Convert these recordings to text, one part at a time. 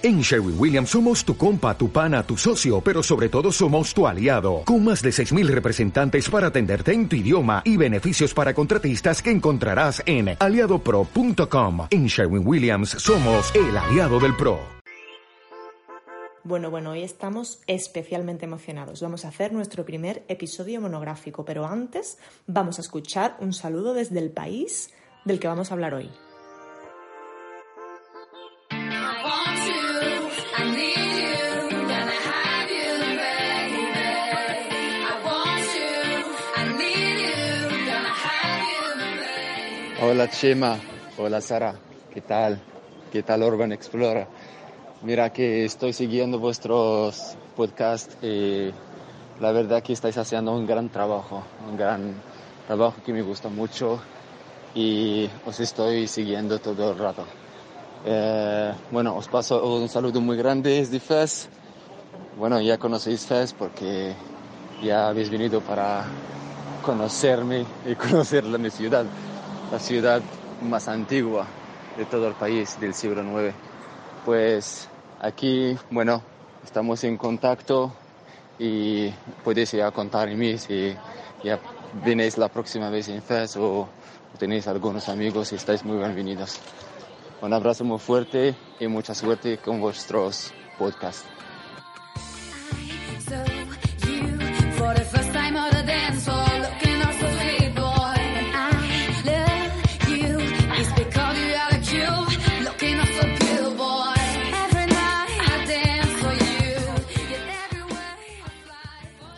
En Sherwin Williams somos tu compa, tu pana, tu socio, pero sobre todo somos tu aliado, con más de 6.000 representantes para atenderte en tu idioma y beneficios para contratistas que encontrarás en aliadopro.com. En Sherwin Williams somos el aliado del PRO. Bueno, bueno, hoy estamos especialmente emocionados. Vamos a hacer nuestro primer episodio monográfico, pero antes vamos a escuchar un saludo desde el país del que vamos a hablar hoy. Hola Chema, hola Sara, ¿qué tal? ¿Qué tal Urban Explorer? Mira que estoy siguiendo vuestros podcasts y la verdad que estáis haciendo un gran trabajo, un gran trabajo que me gusta mucho y os estoy siguiendo todo el rato. Eh, bueno, os paso un saludo muy grande desde FES. Bueno, ya conocéis FES porque ya habéis venido para conocerme y conocer mi ciudad la ciudad más antigua de todo el país del siglo IX. Pues aquí, bueno, estamos en contacto y podéis ya contar en mí si ya venéis la próxima vez en FES o tenéis algunos amigos y estáis muy bienvenidos. Un abrazo muy fuerte y mucha suerte con vuestros podcasts.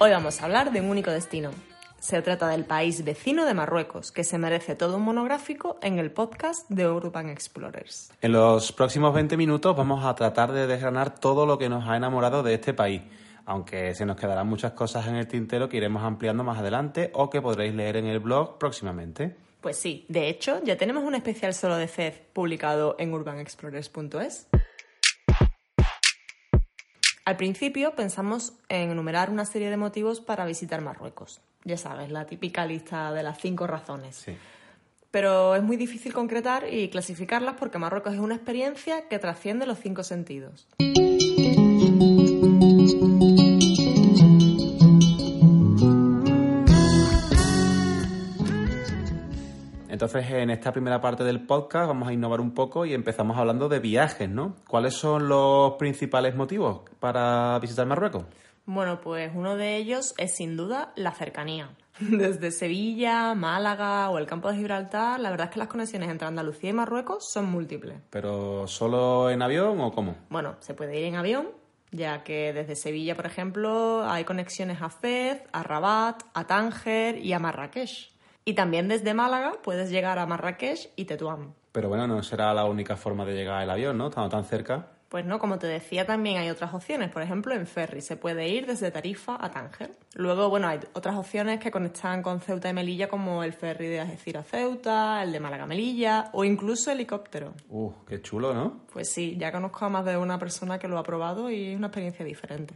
Hoy vamos a hablar de un único destino. Se trata del país vecino de Marruecos, que se merece todo un monográfico en el podcast de Urban Explorers. En los próximos 20 minutos vamos a tratar de desgranar todo lo que nos ha enamorado de este país, aunque se nos quedarán muchas cosas en el tintero que iremos ampliando más adelante o que podréis leer en el blog próximamente. Pues sí, de hecho ya tenemos un especial solo de FED publicado en urbanexplorers.es. Al principio pensamos en enumerar una serie de motivos para visitar Marruecos. Ya sabes, la típica lista de las cinco razones. Sí. Pero es muy difícil concretar y clasificarlas porque Marruecos es una experiencia que trasciende los cinco sentidos. Entonces, en esta primera parte del podcast vamos a innovar un poco y empezamos hablando de viajes, ¿no? ¿Cuáles son los principales motivos para visitar Marruecos? Bueno, pues uno de ellos es sin duda la cercanía. Desde Sevilla, Málaga o el campo de Gibraltar, la verdad es que las conexiones entre Andalucía y Marruecos son múltiples. ¿Pero solo en avión o cómo? Bueno, se puede ir en avión, ya que desde Sevilla, por ejemplo, hay conexiones a Fez, a Rabat, a Tánger y a Marrakech. Y también desde Málaga puedes llegar a Marrakech y Tetuán. Pero bueno, no será la única forma de llegar al avión, ¿no? Estando tan cerca. Pues no, como te decía, también hay otras opciones. Por ejemplo, en ferry se puede ir desde Tarifa a Tánger. Luego, bueno, hay otras opciones que conectan con Ceuta y Melilla, como el ferry de Algeciras a Ceuta, el de Málaga a Melilla o incluso helicóptero. Uh, qué chulo, ¿no? Pues sí, ya conozco a más de una persona que lo ha probado y es una experiencia diferente.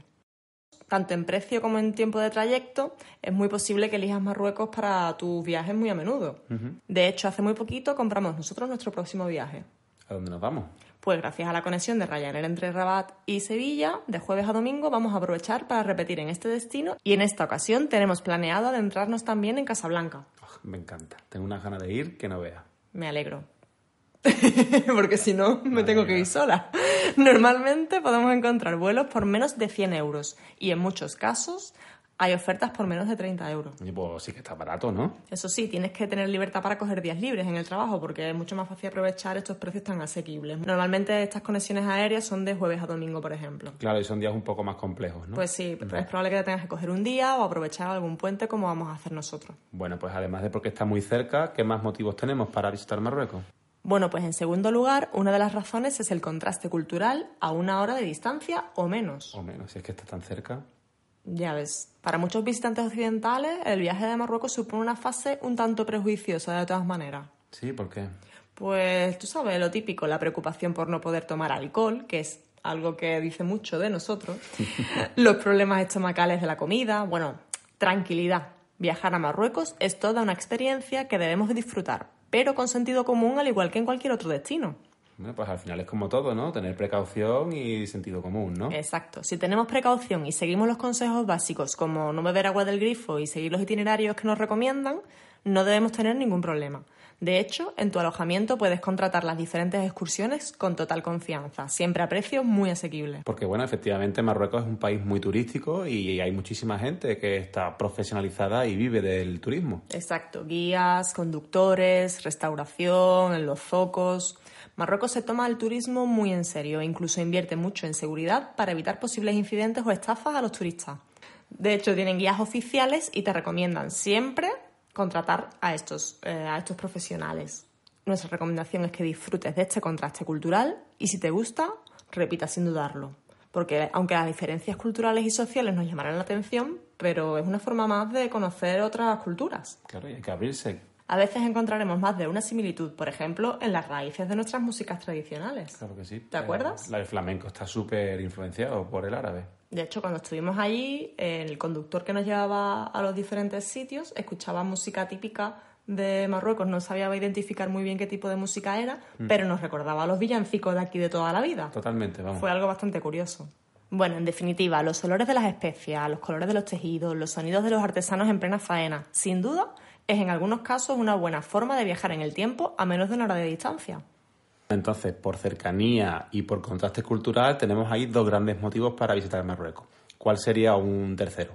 Tanto en precio como en tiempo de trayecto, es muy posible que elijas Marruecos para tus viajes muy a menudo. De hecho, hace muy poquito compramos nosotros nuestro próximo viaje. ¿A dónde nos vamos? Pues gracias a la conexión de Ryanair entre Rabat y Sevilla, de jueves a domingo vamos a aprovechar para repetir en este destino y en esta ocasión tenemos planeado adentrarnos también en Casablanca. Oh, me encanta. Tengo unas ganas de ir que no vea. Me alegro. Porque si no, me tengo que ir sola. Normalmente podemos encontrar vuelos por menos de 100 euros y en muchos casos hay ofertas por menos de 30 euros. Y pues sí que está barato, ¿no? Eso sí, tienes que tener libertad para coger días libres en el trabajo porque es mucho más fácil aprovechar estos precios tan asequibles. Normalmente estas conexiones aéreas son de jueves a domingo, por ejemplo. Claro, y son días un poco más complejos, ¿no? Pues sí, es probable que te tengas que coger un día o aprovechar algún puente como vamos a hacer nosotros. Bueno, pues además de porque está muy cerca, ¿qué más motivos tenemos para visitar Marruecos? Bueno, pues en segundo lugar, una de las razones es el contraste cultural a una hora de distancia o menos. O menos, si es que está tan cerca. Ya ves, para muchos visitantes occidentales, el viaje de Marruecos supone una fase un tanto prejuiciosa de todas maneras. Sí, ¿por qué? Pues tú sabes, lo típico, la preocupación por no poder tomar alcohol, que es algo que dice mucho de nosotros, los problemas estomacales de la comida, bueno, tranquilidad. Viajar a Marruecos es toda una experiencia que debemos de disfrutar, pero con sentido común al igual que en cualquier otro destino. Bueno, pues al final es como todo, ¿no? Tener precaución y sentido común, ¿no? Exacto. Si tenemos precaución y seguimos los consejos básicos como no beber agua del grifo y seguir los itinerarios que nos recomiendan, no debemos tener ningún problema. De hecho, en tu alojamiento puedes contratar las diferentes excursiones con total confianza, siempre a precios muy asequibles. Porque bueno, efectivamente Marruecos es un país muy turístico y hay muchísima gente que está profesionalizada y vive del turismo. Exacto, guías, conductores, restauración, en los zocos. Marruecos se toma el turismo muy en serio e incluso invierte mucho en seguridad para evitar posibles incidentes o estafas a los turistas. De hecho, tienen guías oficiales y te recomiendan siempre contratar a estos, eh, a estos profesionales. Nuestra recomendación es que disfrutes de este contraste cultural y si te gusta, repita sin dudarlo. Porque aunque las diferencias culturales y sociales nos llamarán la atención, pero es una forma más de conocer otras culturas. Claro, y hay que abrirse. A veces encontraremos más de una similitud, por ejemplo, en las raíces de nuestras músicas tradicionales. Claro que sí. ¿Te acuerdas? La del flamenco está súper influenciado por el árabe. De hecho, cuando estuvimos allí, el conductor que nos llevaba a los diferentes sitios escuchaba música típica de Marruecos. No sabía identificar muy bien qué tipo de música era, Mm. pero nos recordaba a los villancicos de aquí de toda la vida. Totalmente, vamos. Fue algo bastante curioso. Bueno, en definitiva, los olores de las especias, los colores de los tejidos, los sonidos de los artesanos en plena faena, sin duda, es en algunos casos una buena forma de viajar en el tiempo a menos de una hora de distancia. Entonces, por cercanía y por contraste cultural, tenemos ahí dos grandes motivos para visitar Marruecos. ¿Cuál sería un tercero?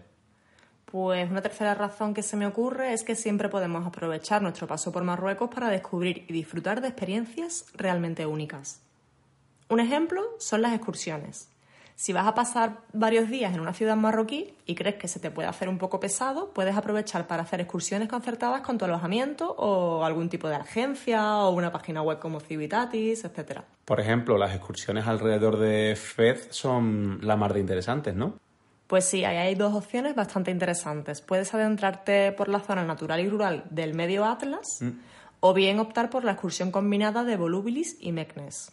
Pues una tercera razón que se me ocurre es que siempre podemos aprovechar nuestro paso por Marruecos para descubrir y disfrutar de experiencias realmente únicas. Un ejemplo son las excursiones. Si vas a pasar varios días en una ciudad marroquí y crees que se te puede hacer un poco pesado, puedes aprovechar para hacer excursiones concertadas con tu alojamiento o algún tipo de agencia o una página web como Civitatis, etc. Por ejemplo, las excursiones alrededor de Fez son la mar de interesantes, ¿no? Pues sí, ahí hay dos opciones bastante interesantes. Puedes adentrarte por la zona natural y rural del medio Atlas o bien optar por la excursión combinada de Volubilis y Meknes.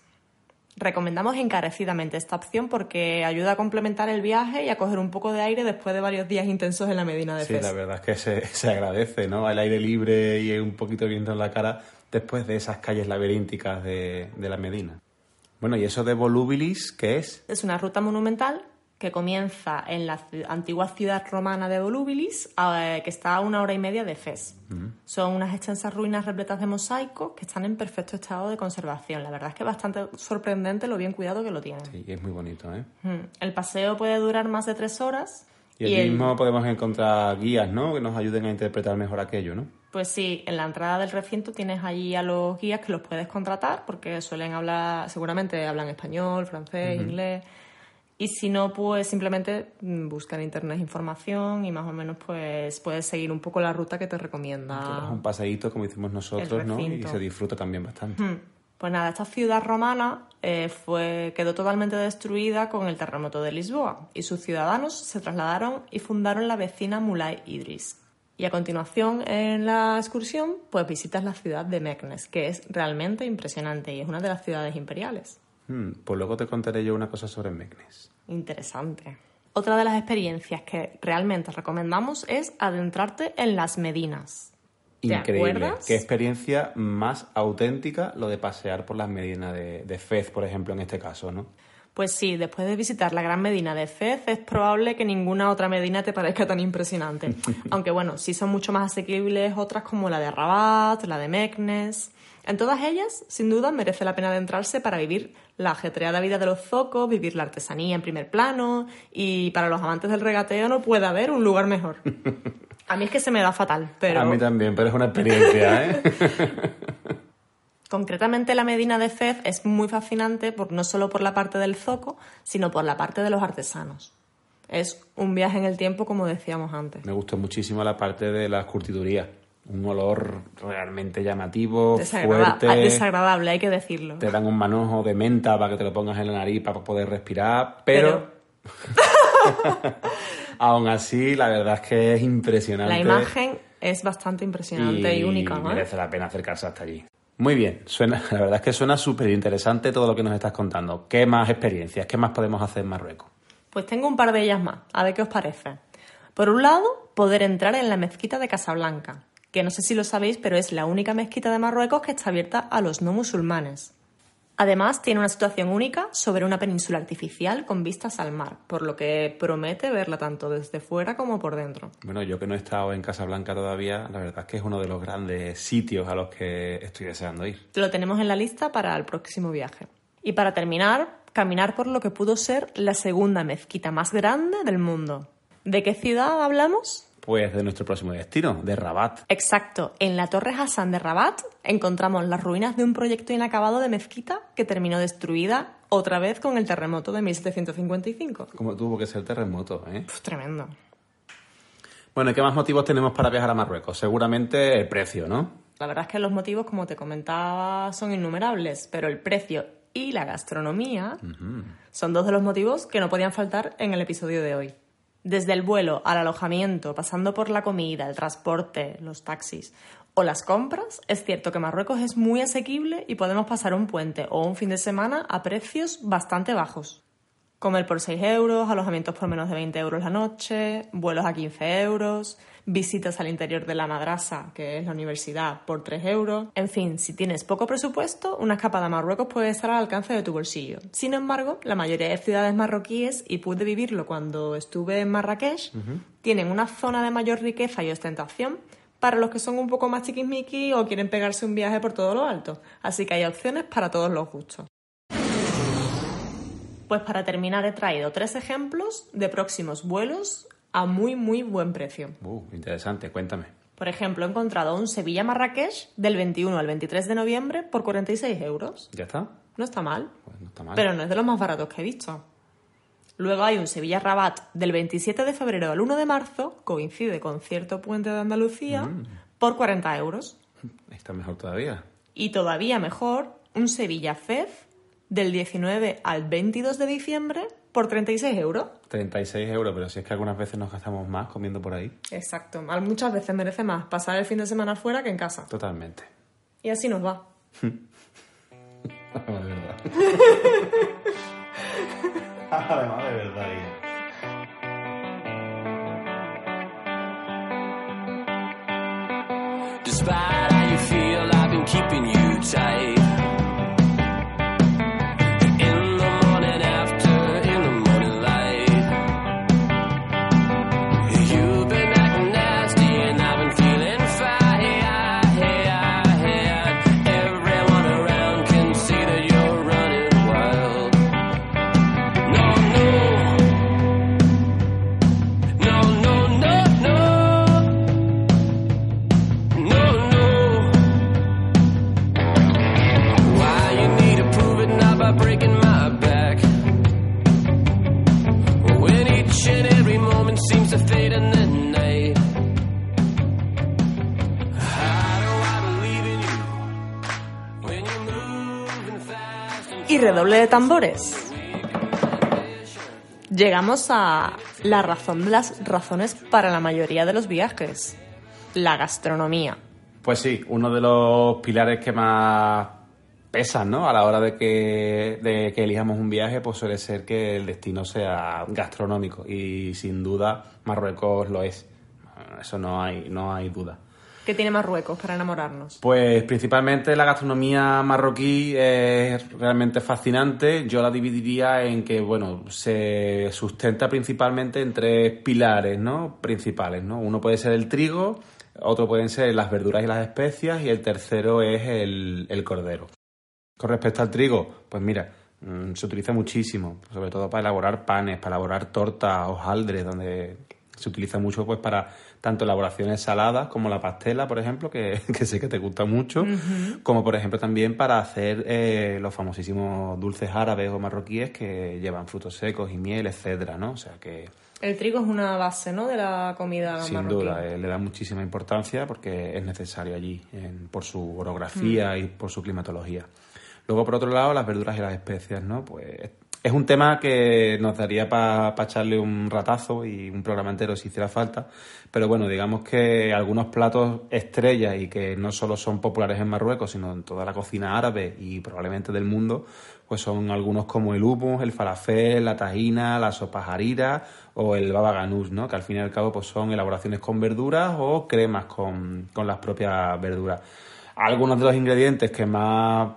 Recomendamos encarecidamente esta opción porque ayuda a complementar el viaje y a coger un poco de aire después de varios días intensos en la Medina de Sí, Fez. la verdad es que se, se agradece, ¿no? El aire libre y un poquito de viento en la cara después de esas calles laberínticas de, de la Medina. Bueno, ¿y eso de Volubilis qué es? Es una ruta monumental que comienza en la antigua ciudad romana de Volubilis, eh, que está a una hora y media de Fez. Son unas extensas ruinas repletas de mosaicos que están en perfecto estado de conservación. La verdad es que es bastante sorprendente lo bien cuidado que lo tienen. Sí, es muy bonito, ¿eh? El paseo puede durar más de tres horas. Y allí el- mismo podemos encontrar guías, ¿no? Que nos ayuden a interpretar mejor aquello, ¿no? Pues sí, en la entrada del recinto tienes allí a los guías que los puedes contratar porque suelen hablar, seguramente hablan español, francés, inglés. Y si no, pues simplemente mm, busca en internet información y más o menos pues puedes seguir un poco la ruta que te recomienda. un paseíto, como hicimos nosotros, ¿no? Y se disfruta también bastante. Hmm. Pues nada, esta ciudad romana eh, fue, quedó totalmente destruida con el terremoto de Lisboa y sus ciudadanos se trasladaron y fundaron la vecina Mulay Idris. Y a continuación en la excursión pues visitas la ciudad de Meknes, que es realmente impresionante y es una de las ciudades imperiales. Hmm, pues luego te contaré yo una cosa sobre Meknes. Interesante. Otra de las experiencias que realmente recomendamos es adentrarte en las Medinas. ¿Te Increíble. acuerdas? Qué experiencia más auténtica lo de pasear por las medinas de, de Fez, por ejemplo, en este caso, ¿no? Pues sí, después de visitar la Gran Medina de Fez, es probable que ninguna otra Medina te parezca tan impresionante. Aunque bueno, sí son mucho más asequibles otras como la de Rabat, la de Meknes. En todas ellas, sin duda, merece la pena adentrarse para vivir la ajetreada vida de los zocos, vivir la artesanía en primer plano y para los amantes del regateo no puede haber un lugar mejor. A mí es que se me da fatal, pero A mí también, pero es una experiencia, ¿eh? concretamente la Medina de Fez es muy fascinante por, no solo por la parte del zoco, sino por la parte de los artesanos. Es un viaje en el tiempo, como decíamos antes. Me gustó muchísimo la parte de las curtidurías. Un olor realmente llamativo, Desagrada- fuerte. desagradable, hay que decirlo. Te dan un manojo de menta para que te lo pongas en la nariz para poder respirar, pero... Aún así, la verdad es que es impresionante. La imagen es bastante impresionante y, única, ¿no? merece la pena acercarse hasta allí. Muy bien, suena, la verdad es que suena súper interesante todo lo que nos estás contando. ¿Qué más experiencias? ¿Qué más podemos hacer en Marruecos? Pues tengo un par de ellas más, a ver qué os parece. Por un lado, poder entrar en la mezquita de Casablanca, que no sé si lo sabéis, pero es la única mezquita de Marruecos que está abierta a los no musulmanes. Además, tiene una situación única sobre una península artificial con vistas al mar, por lo que promete verla tanto desde fuera como por dentro. Bueno, yo que no he estado en Casablanca todavía, la verdad es que es uno de los grandes sitios a los que estoy deseando ir. Lo tenemos en la lista para el próximo viaje. Y para terminar, caminar por lo que pudo ser la segunda mezquita más grande del mundo. ¿De qué ciudad hablamos? Pues de nuestro próximo destino, de Rabat. Exacto. En la Torre Hassan de Rabat encontramos las ruinas de un proyecto inacabado de mezquita que terminó destruida otra vez con el terremoto de 1755. ¿Cómo tuvo que ser el terremoto, eh? Puf, tremendo. Bueno, ¿y qué más motivos tenemos para viajar a Marruecos? Seguramente el precio, ¿no? La verdad es que los motivos, como te comentaba, son innumerables, pero el precio y la gastronomía son dos de los motivos que no podían faltar en el episodio de hoy. Desde el vuelo al alojamiento, pasando por la comida, el transporte, los taxis o las compras, es cierto que Marruecos es muy asequible y podemos pasar un puente o un fin de semana a precios bastante bajos. Comer por 6 euros, alojamientos por menos de 20 euros la noche, vuelos a 15 euros, visitas al interior de la madrasa, que es la universidad, por 3 euros. En fin, si tienes poco presupuesto, una escapada a Marruecos puede estar al alcance de tu bolsillo. Sin embargo, la mayoría de ciudades marroquíes, y pude vivirlo cuando estuve en Marrakech, tienen una zona de mayor riqueza y ostentación para los que son un poco más chiquismiquis o quieren pegarse un viaje por todo lo alto. Así que hay opciones para todos los gustos. Pues para terminar he traído tres ejemplos de próximos vuelos a muy muy buen precio. Uh, interesante, cuéntame. Por ejemplo, he encontrado un Sevilla-Marrakech del 21 al 23 de noviembre por 46 euros. ¿Ya está? No está mal, Pues no está mal. pero no es de los más baratos que he visto. Luego hay un Sevilla-Rabat del 27 de febrero al 1 de marzo, coincide con cierto puente de Andalucía, por 40 euros. Está mejor todavía. Y todavía mejor, un Sevilla-Fez del 19 al 22 de diciembre por 36 euros. 36 euros, pero si es que algunas veces nos gastamos más comiendo por ahí. Exacto. Al- Muchas veces merece más pasar el fin de semana fuera que en casa. Totalmente. Y así nos va. de verdad. Además, de verdad. Despite how you feel, redoble de tambores. Llegamos a la razón de las razones para la mayoría de los viajes. La gastronomía. Pues sí, uno de los pilares que más pesan, ¿no? A la hora de que, de que elijamos un viaje, pues suele ser que el destino sea gastronómico. Y sin duda, Marruecos lo es. Eso no hay, no hay duda. ¿Qué tiene Marruecos para enamorarnos? Pues principalmente la gastronomía marroquí es realmente fascinante. Yo la dividiría en que, bueno, se sustenta principalmente en tres pilares, ¿no? Principales, ¿no? Uno puede ser el trigo, otro pueden ser las verduras y las especias y el tercero es el, el cordero. Con respecto al trigo, pues mira, mm, se utiliza muchísimo, sobre todo para elaborar panes, para elaborar tortas, hojaldres, donde se utiliza mucho pues para tanto elaboraciones saladas como la pastela, por ejemplo, que, que sé que te gusta mucho, como por ejemplo también para hacer eh, los famosísimos dulces árabes o marroquíes que llevan frutos secos y miel, etcétera, ¿no? O sea que El trigo es una base, ¿no? De la comida sin marroquí. duda eh, le da muchísima importancia porque es necesario allí en- por su orografía y por su climatología. Luego, por otro lado, las verduras y las especias, ¿no? Pues es un tema que nos daría para echarle un ratazo y un programa entero si hiciera falta. Pero bueno, digamos que algunos platos estrellas y que no solo son populares en Marruecos, sino en toda la cocina árabe y probablemente del mundo, pues son algunos como el hummus, el falafel, la tajina, la sopa harira o el baba ganoush, ¿no? Que al fin y al cabo pues son elaboraciones con verduras o cremas con, con las propias verduras. Algunos de los ingredientes que más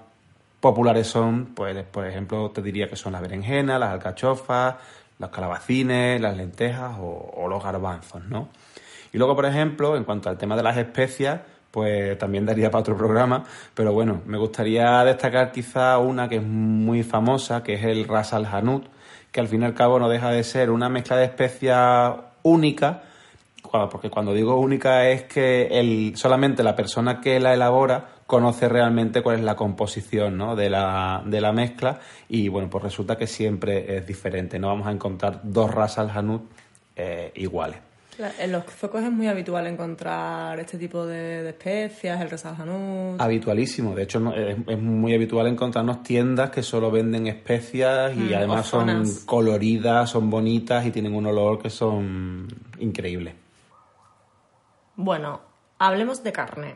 populares son, pues, por ejemplo, te diría que son las berenjenas, las alcachofas, los calabacines, las lentejas o, los garbanzos, ¿no? Y luego, por ejemplo, en cuanto al tema de las especias, pues también daría para otro programa, pero bueno, me gustaría destacar quizá una que es muy famosa, que es el ras al que al fin y al cabo no deja de ser una mezcla de especias única, porque cuando digo única es que el, solamente la persona que la elabora conoce realmente cuál es la composición ¿no? de, la, de la mezcla y bueno, pues resulta que siempre es diferente, no vamos a encontrar dos ras al hanout eh, iguales. En los zocos es muy habitual encontrar este tipo de, de especias, el resaljanut. Habitualísimo, de hecho no- es, es muy habitual encontrarnos tiendas que solo venden especias y Mm, además son coloridas, son bonitas y tienen un olor que son increíbles. Bueno, hablemos de carne.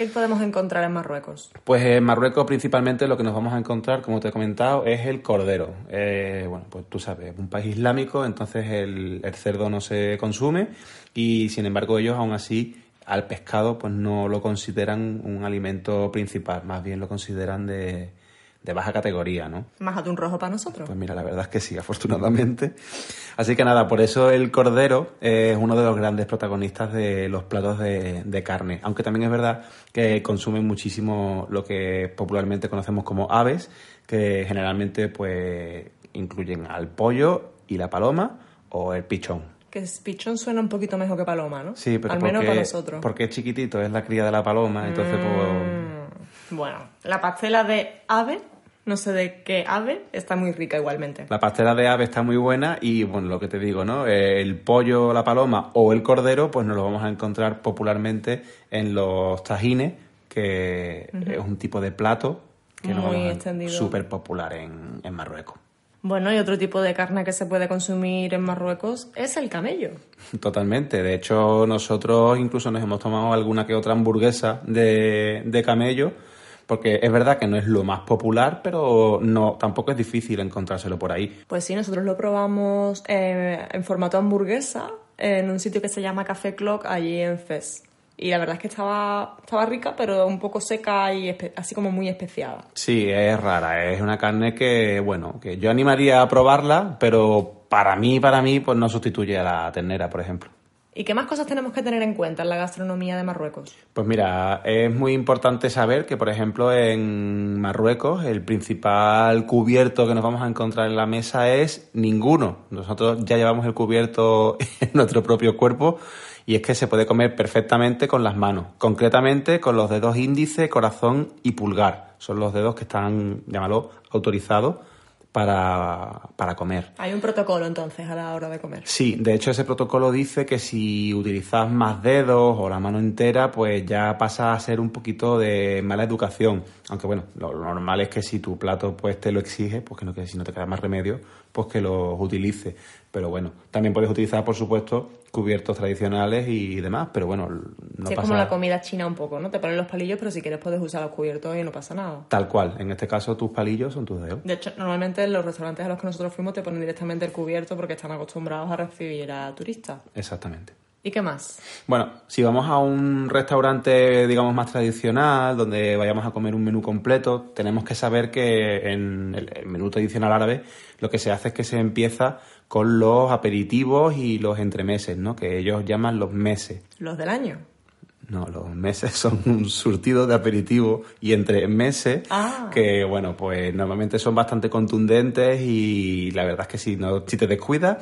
¿Qué podemos encontrar en Marruecos? Pues en Marruecos principalmente lo que nos vamos a encontrar, como te he comentado, es el cordero. Eh, bueno, pues tú sabes, un país islámico, entonces el, el cerdo no se consume y sin embargo ellos aún así al pescado pues no lo consideran un alimento principal, más bien lo consideran de, de baja categoría, ¿no? Más atún rojo para nosotros. Pues mira, la verdad es que sí, afortunadamente. Así que nada, por eso el cordero es uno de los grandes protagonistas de los platos de, de carne. Aunque también es verdad que consumen muchísimo lo que popularmente conocemos como aves, que generalmente pues incluyen al pollo y la paloma o el pichón. Que pichón suena un poquito mejor que paloma, ¿no? Sí, pero Al menos porque, para nosotros. porque es chiquitito, es la cría de la paloma, entonces pues... Bueno, la pastela de ave, no sé de qué ave, está muy rica igualmente. La pastela de ave está muy buena y, bueno, lo que te digo, ¿no? Eh, El pollo, la paloma o el cordero, pues nos lo vamos a encontrar popularmente en los tajines, que es un tipo de plato que Muy a- extendido. súper popular en, en Marruecos. Bueno, y otro tipo de carne que se puede consumir en Marruecos es el camello. Totalmente. De hecho, nosotros incluso nos hemos tomado alguna que otra hamburguesa de, de camello, porque es verdad que no es lo más popular, pero no tampoco es difícil encontrárselo por ahí. Pues sí, nosotros lo probamos eh, en formato hamburguesa en un sitio que se llama Café Clock allí en Fez. Y la verdad es que estaba, estaba rica, pero un poco seca y así como muy especiada. Sí, es rara, es una carne que, bueno, que yo animaría a probarla, pero para mí, para mí, pues no sustituye a la ternera, por ejemplo. ¿Y qué más cosas tenemos que tener en cuenta en la gastronomía de Marruecos? Pues mira, es muy importante saber que, por ejemplo, en Marruecos el principal cubierto que nos vamos a encontrar en la mesa es ninguno. Nosotros ya llevamos el cubierto en nuestro propio cuerpo y es que se puede comer perfectamente con las manos, concretamente con los dedos índice, corazón y pulgar. Son los dedos que están, llámalo, autorizados para, para comer. Hay un protocolo entonces a la hora de comer. Sí, de hecho ese protocolo dice que si utilizas más dedos o la mano entera, pues ya pasa a ser un poquito de mala educación. Aunque bueno, lo, normal es que si tu plato pues te lo exige, pues que no que si no te queda más remedio, pues que los utilices. Pero bueno, también puedes utilizar, por supuesto, cubiertos tradicionales y demás, pero bueno, no Sí, es pasa como la comida china un poco, ¿no? Te ponen los palillos, pero si quieres puedes usar los cubiertos y no pasa nada. tal cual. En este caso tus palillos son tus dedos. De hecho, normalmente en los restaurantes a los que nosotros fuimos te ponen directamente el cubierto porque están acostumbrados a recibir a turistas. Exactamente. ¿Y qué más? Bueno, si vamos a un restaurante, digamos, más tradicional, donde vayamos a comer un menú completo, tenemos que saber que en el, menú tradicional árabe lo que se hace es que se empieza con los aperitivos y los entremeses, ¿no? Que ellos llaman los meses. Los del año. No, los meses son un surtido de aperitivo y entre meses Ah. que, bueno, pues normalmente son bastante contundentes y la verdad es que si, no, si te descuidas,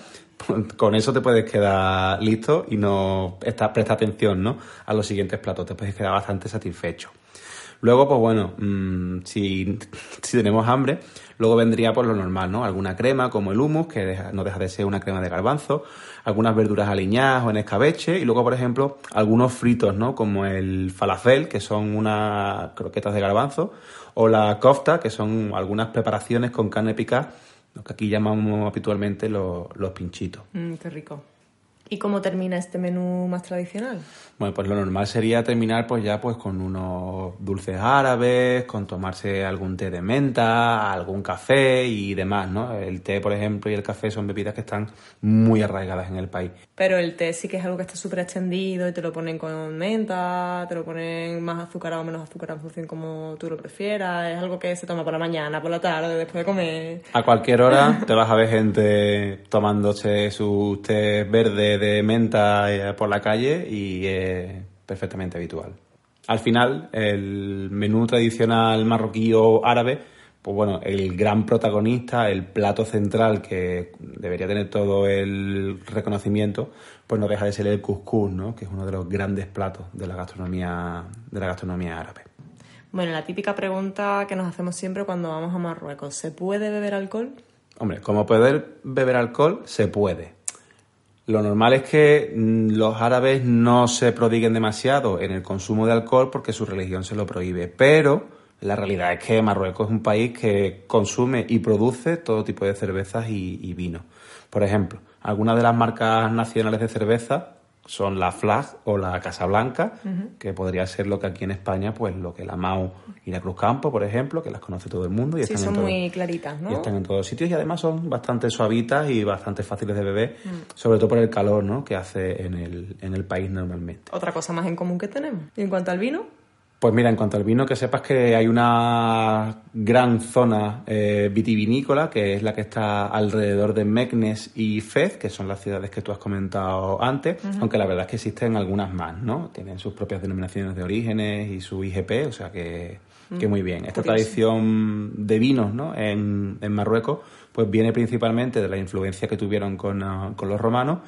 pues, con eso te puedes quedar listo y no esta- presta atención ¿no? a los siguientes platos, te puedes quedar bastante satisfecho. Luego, pues bueno, mm, si, si tenemos hambre, luego vendría por lo normal, ¿no? Alguna crema como el hummus, que deja- no deja de ser una crema de garbanzo, algunas verduras aliñadas o en escabeche, y luego, por ejemplo, algunos fritos, ¿no? Como el falafel, que son unas croquetas de garbanzo, o la kofta, que son algunas preparaciones con carne picada, lo que aquí llamamos habitualmente los, los pinchitos. Mm, qué rico. ¿Y cómo termina este menú más tradicional? Bueno, pues lo normal sería terminar pues ya pues con unos dulces árabes, con tomarse algún té de menta, algún café y demás, ¿no? El té, por ejemplo, y el café son bebidas que están muy arraigadas en el país. Pero el té sí que es algo que está súper extendido y te lo ponen con menta, te lo ponen más azucarado o menos azucarado en función como tú lo prefieras. Es algo que se toma por la mañana, por la tarde, después de comer. A cualquier hora te vas a ver gente tomándose su té verde de menta eh, por la calle y es perfectamente habitual. Al final, el menú tradicional marroquí o árabe, pues bueno, el gran protagonista, el plato central que debería tener todo el reconocimiento, pues no deja de ser el couscous, ¿no? Que es uno de los grandes platos de la gastronomía de la gastronomía árabe. Bueno, la típica pregunta que nos hacemos siempre cuando vamos a Marruecos, ¿se puede beber alcohol? Hombre, como poder beber alcohol, se puede. Lo normal es que mm, los árabes no se prodiguen demasiado en el consumo de alcohol porque su religión se lo prohíbe, pero la realidad es que Marruecos es un país que consume y produce todo tipo de cervezas y, y vino. Por ejemplo, algunas de las marcas nacionales de cerveza son la Flag o la Casablanca, que podría ser lo que aquí en España, pues lo que la Mau y la Cruz Campo, por ejemplo, que las conoce todo el mundo. Y Sí, están en todo- muy claritas, ¿no? y están en todos sitios y además son bastante suavitas y bastante fáciles de beber, Mm. sobre todo por el calor ¿no? que hace en el, en el país normalmente. Otra cosa más en común que tenemos. Y en cuanto al vino, Pues mira, en cuanto al vino, que sepas que hay una gran zona eh, vitivinícola, que es la que está alrededor de Meknes y Fez, que son las ciudades que tú has comentado antes, aunque la verdad es que existen algunas más, ¿no? Tienen sus propias denominaciones de orígenes y su IGP, o sea que, que muy bien. Esta curioso. tradición de vinos, ¿no? En, en Marruecos, pues viene principalmente de la influencia que tuvieron con, ah, con los romanos,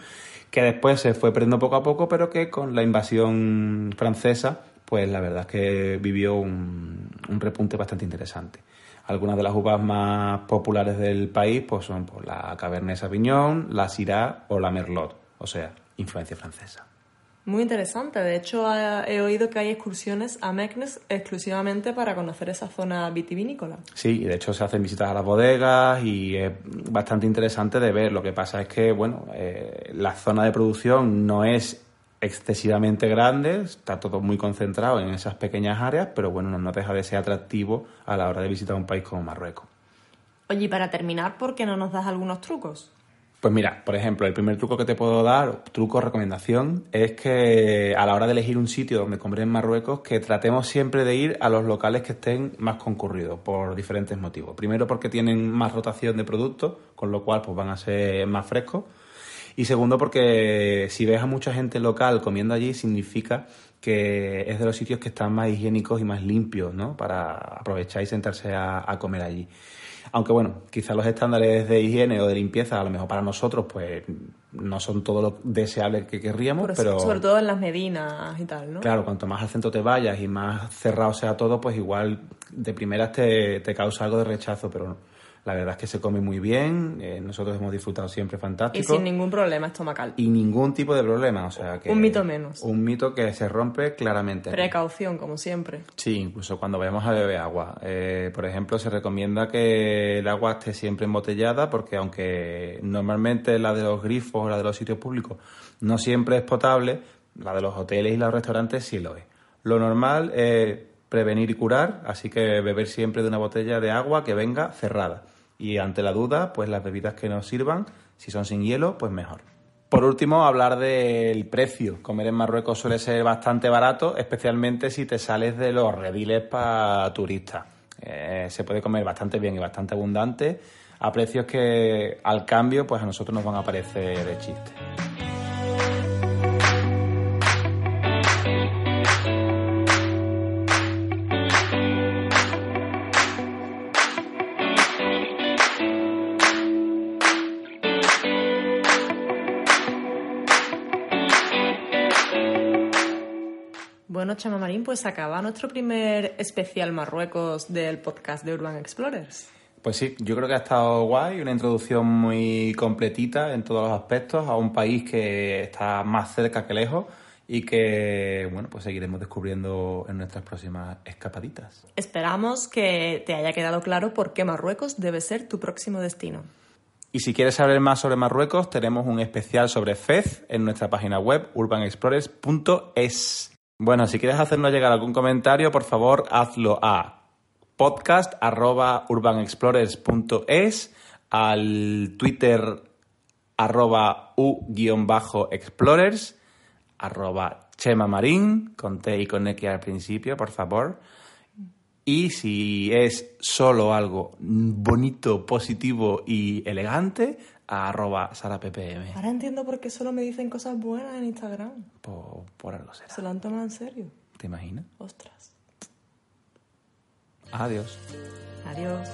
que después se fue perdiendo poco a poco, pero que con la invasión francesa, pues la verdad es que vivió un, un repunte bastante interesante. Algunas de las uvas más populares del país pues son pues, la Cabernet Sauvignon, la Syrah o la Merlot, o sea, influencia francesa. muy interesante. De hecho, he oído que hay excursiones a Meknes exclusivamente para conocer esa zona vitivinícola. Sí, y de hecho se hacen visitas a las bodegas y es bastante interesante de ver. Lo que pasa es que, bueno, eh, la zona de producción no es excesivamente grande, está todo muy concentrado en esas pequeñas áreas, pero bueno, no, deja de ser atractivo a la hora de visitar un país como Marruecos. Oye, y para terminar, ¿por qué no nos das algunos trucos? Pues mira, por ejemplo, el primer truco que te puedo dar, truco o recomendación, es que a la hora de elegir un sitio donde comer en Marruecos, que tratemos siempre de ir a los locales que estén más concurridos por diferentes motivos. Primero porque tienen más rotación de productos, con lo cual pues van a ser más frescos. Y segundo porque si ves a mucha gente local comiendo allí, significa que es de los sitios que están más higiénicos y más limpios, ¿no? Para aprovechar y sentarse a, a comer allí. Aunque bueno, quizás los estándares de higiene o de limpieza, a lo mejor para nosotros, pues no son todo lo deseable que querríamos, pero Sobre todo en las medinas y tal, ¿no? claro, cuanto más al centro te vayas y más cerrado sea todo, pues igual de primeras te, te causa algo de rechazo, pero la verdad es que se come muy bien, eh, nosotros hemos disfrutado siempre Y fantástico. sin ningún problema estomacal. y ningún tipo de problema, o sea que... Un mito menos. Un mito que se rompe claramente. Precaución, como siempre. Sí, incluso cuando vayamos a beber agua. Eh, por ejemplo, se recomienda que el agua esté siempre embotellada porque aunque normalmente la de los grifos o la de los sitios públicos no siempre es potable, la de los hoteles y los restaurantes sí lo es. Lo normal es prevenir y curar, así que beber siempre de una botella de agua que venga cerrada. Y ante la duda, pues las bebidas que nos sirvan, si son sin hielo, pues mejor. Por último, hablar del precio. Comer en Marruecos suele ser bastante barato, especialmente si te sales de los rediles para turistas. Eh, se puede comer bastante bien y bastante abundante a precios que al cambio pues a nosotros nos van a parecer de chiste. Bueno, Chama Marín, pues acaba nuestro primer especial Marruecos del podcast de Urban Explorers. Pues sí, yo creo que ha estado guay, una introducción muy completita en todos los aspectos a un país que está más cerca que lejos y que, bueno, pues seguiremos descubriendo en nuestras próximas escapaditas. Esperamos que te haya quedado claro por qué Marruecos debe ser tu próximo destino. Y si quieres saber más sobre Marruecos, tenemos un especial sobre Fez en nuestra página web urbanexplorers.es. Bueno, si quieres hacernos llegar algún comentario, por favor, hazlo a podcast.urbanexplorers.es, al Twitter arroba u-explorers, arroba Chema Marín, con T y con X al principio, por favor. Y si es solo algo bonito, positivo y elegante, a arroba sarappm. Ahora entiendo por qué solo me dicen cosas buenas en Instagram. Por, por algo será. Se lo han tomado en serio. ¿Te imaginas? Ostras. Adiós. Adiós.